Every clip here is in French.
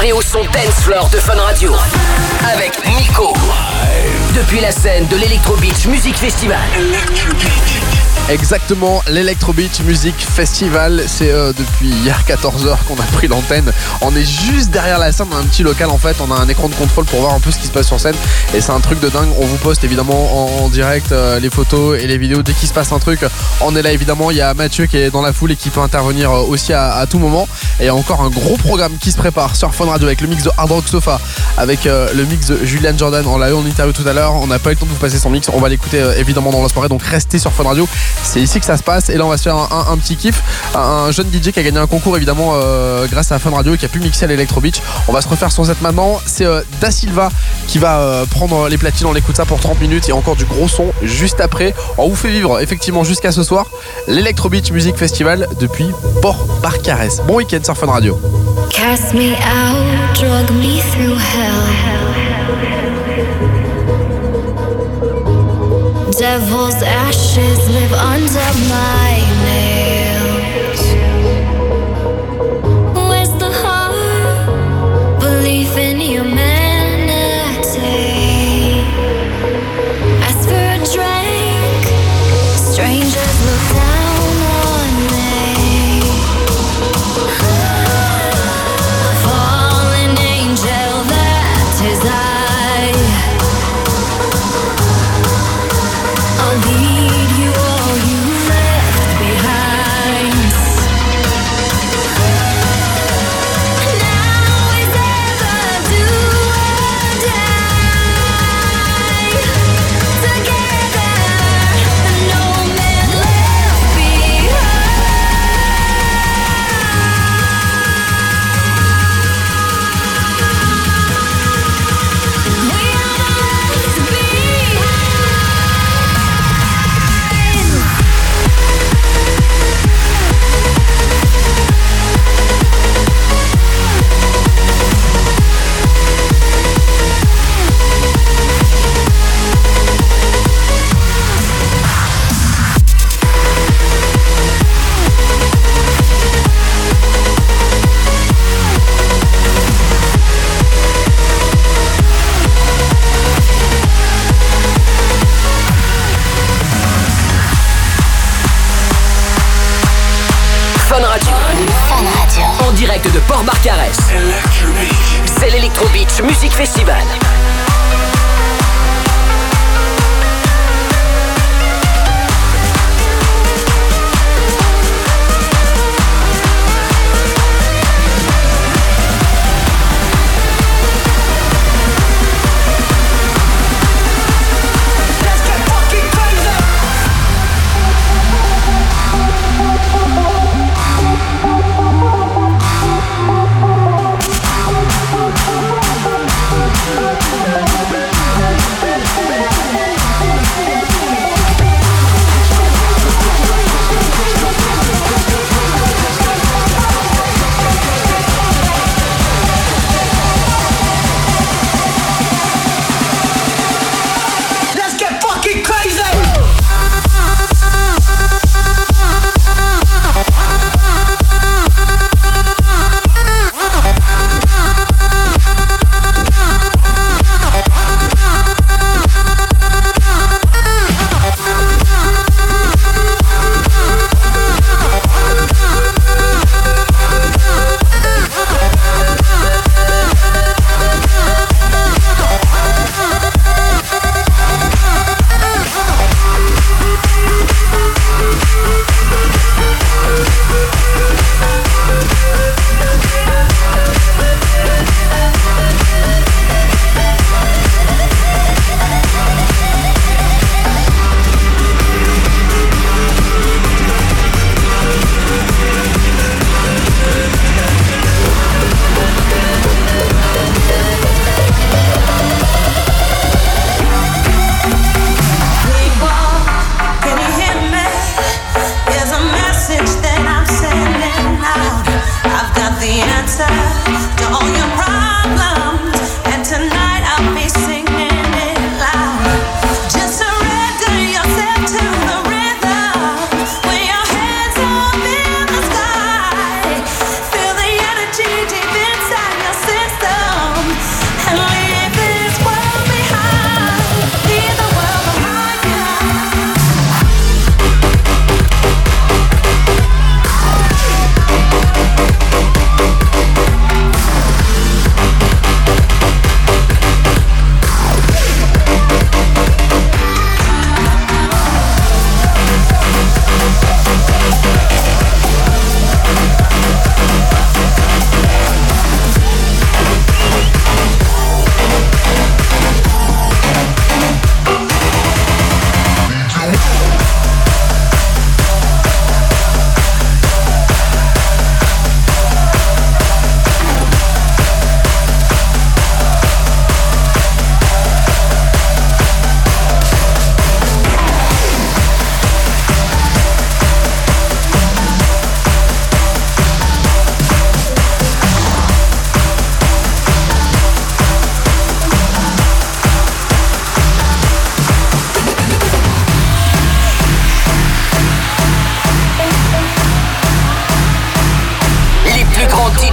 vibrer au son dance floor de Fun Radio. Avec Nico. Depuis la scène de l'Electro Beach Music Festival. Exactement, l'Electro Beach Music Festival. C'est euh, depuis hier 14h qu'on a pris l'antenne. On est juste derrière la scène, on a un petit local en fait. On a un écran de contrôle pour voir un peu ce qui se passe sur scène. Et c'est un truc de dingue. On vous poste évidemment en, direct euh, les photos et les vidéos dès qu'il se passe un truc. On est là évidemment. Il y a Mathieu qui est dans la foule et qui peut intervenir euh, aussi à, tout moment. Et il y a encore un gros programme qui se prépare sur Fun Radio avec le mix de Hard Rock Sofa, avec le mix de Julian Jordan. On l'a eu en interview tout à l'heure. On n'a pas eu le temps de vous passer son mix. On va l'écouter évidemment dans la soirée. Donc restez sur Fun Radio. C'est ici que ça se passe. Et là, on va se faire un, petit kiff. Un jeune DJ qui a gagné un concours, évidemment, euh, grâce à Fun Radio qui a pu mixer à l'Electro Beach. On va se refaire son set maintenant. C'est euh, Da Silva qui va euh, prendre les platines. On écoute ça pour 30 minutes et encore du gros son juste après. On vous fait vivre, effectivement, jusqu'à ce soir, l'Electro Beach Music Festival depuis Port Barcarès. Bon week-end sur Fun Radio. Devil's ashes live under my C'est l'Electro Beach Music Festival. answer.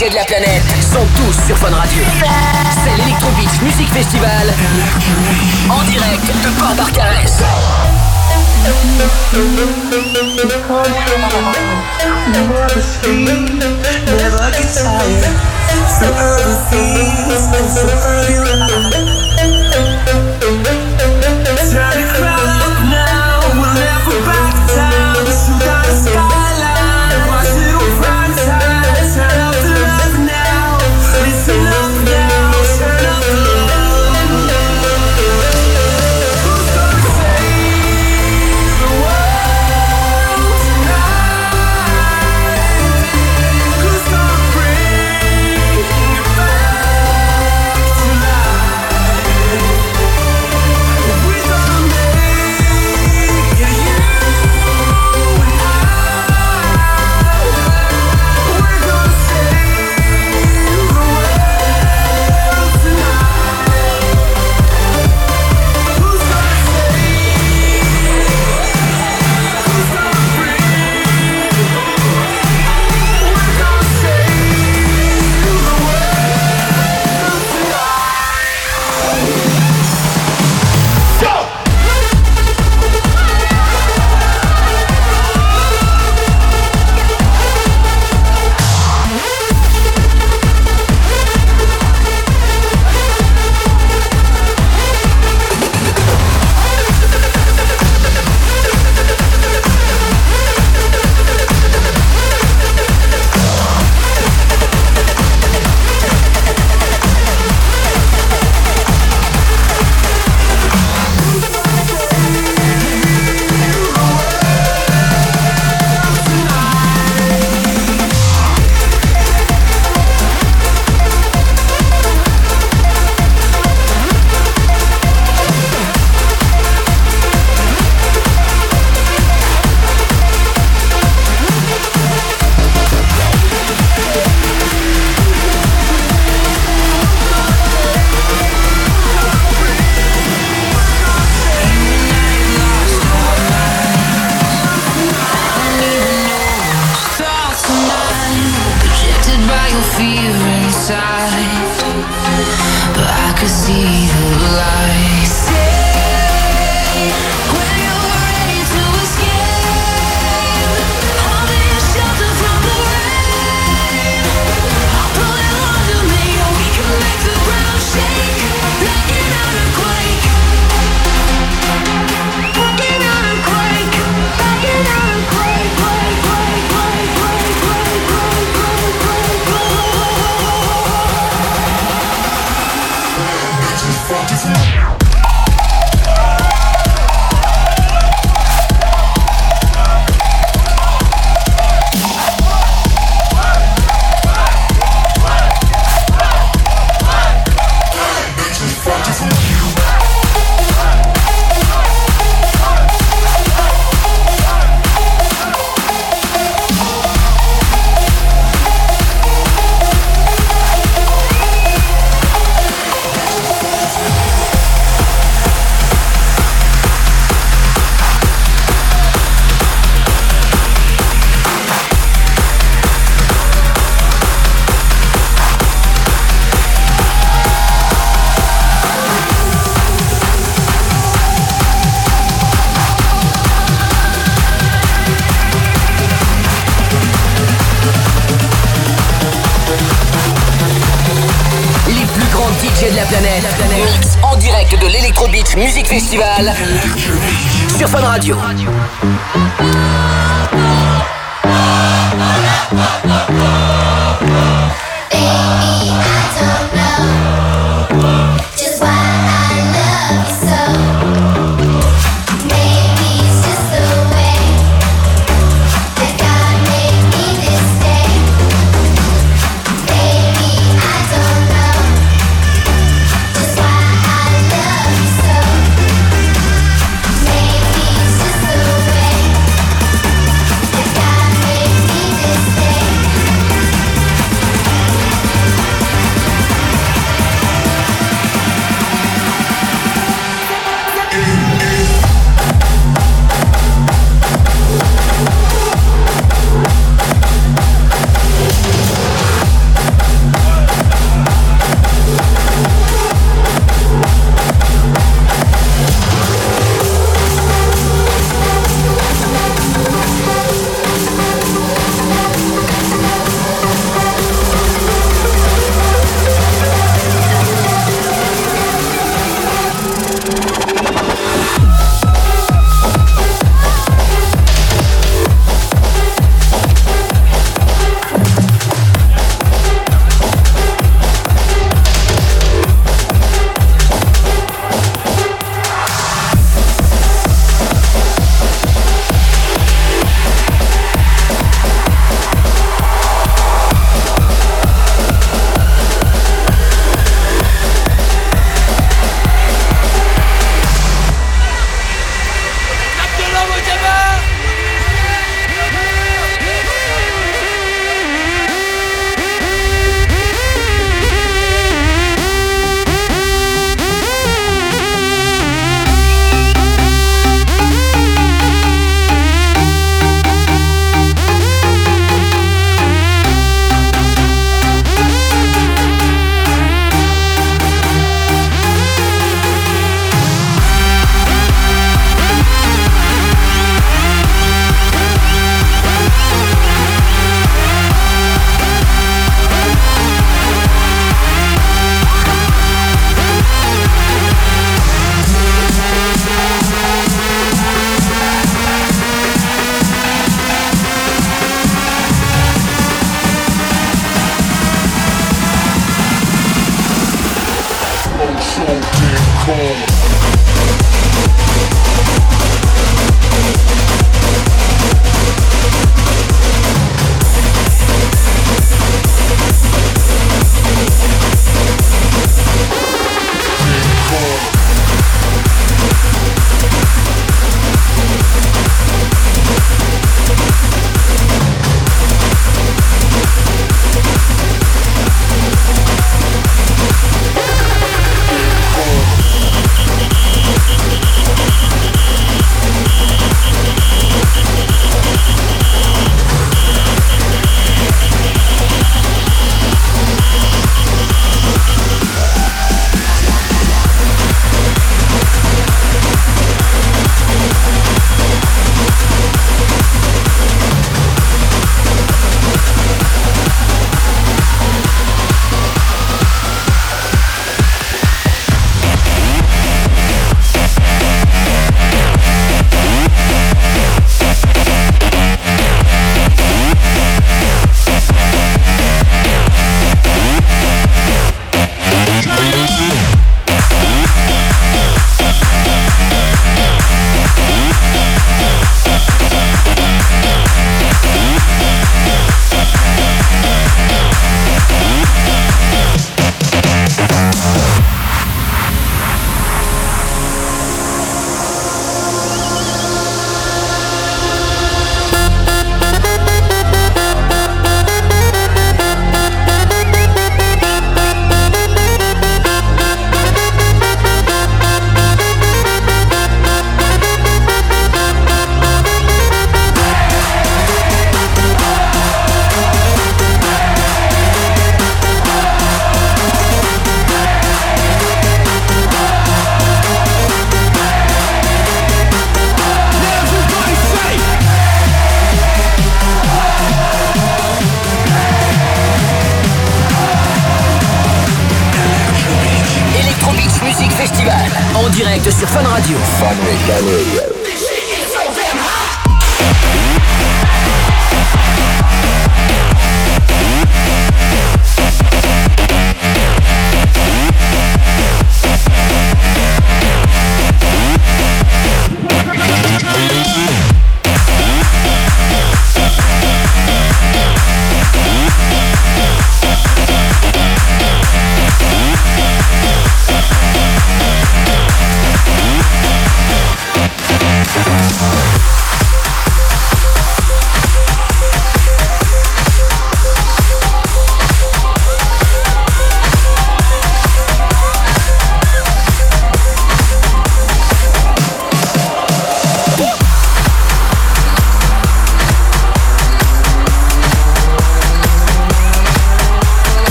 De la planète. Sont tous sur Fun Radio. C'est l'Electrobeats Music Festival. En direct de Port planète. Planète. Mix en direct de l'Electro Beach Music Festival sur Fun Radio.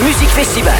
Music Festival.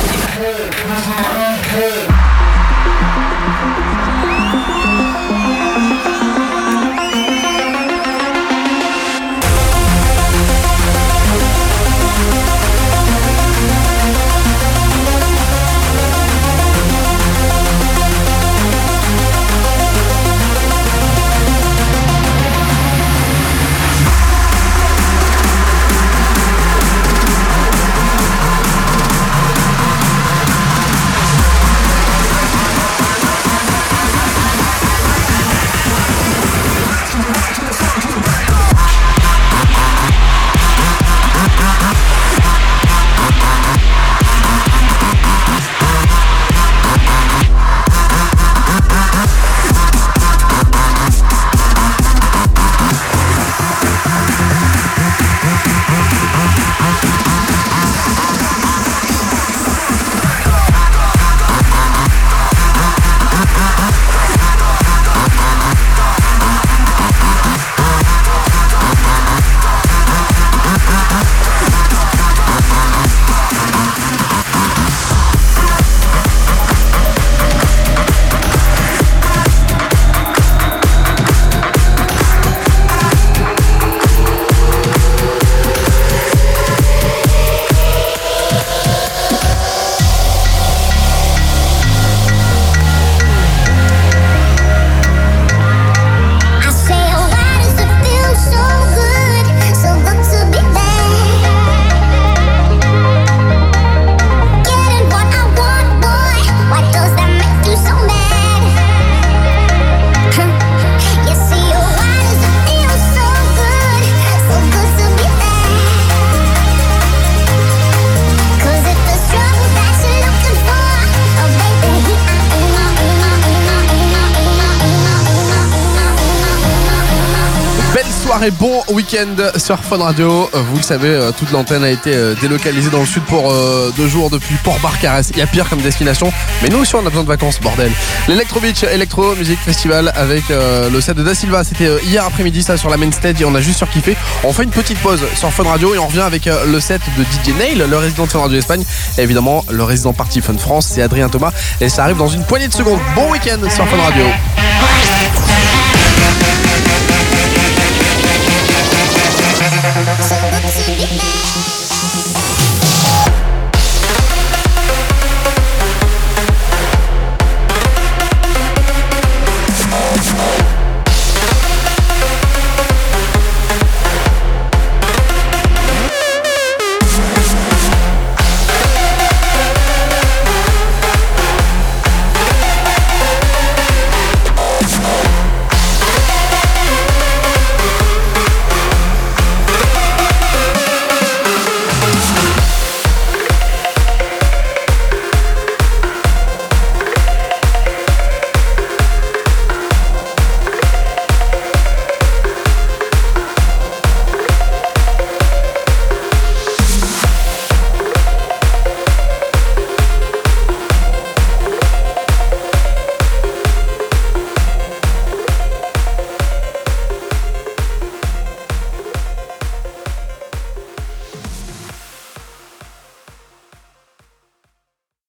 Week-end sur Fun Radio. Euh, Vous le savez, euh, toute l'antenne a été euh, délocalisée dans le sud pour deux jours depuis Port-Barcarès. Il y a pire comme destination, mais nous aussi on a besoin de vacances, bordel. L'Electro Beach Electro Music Festival avec le set de Da Silva, c'était hier après-midi ça sur la main stage et on a juste surkiffé. On fait une petite pause sur Fun Radio et on revient avec le set de DJ Nail, le résident de Fun Radio Espagne et évidemment le résident party Fun France, c'est Adrien Thomas et ça arrive dans une poignée de secondes. Bon week-end sur Fun Radio.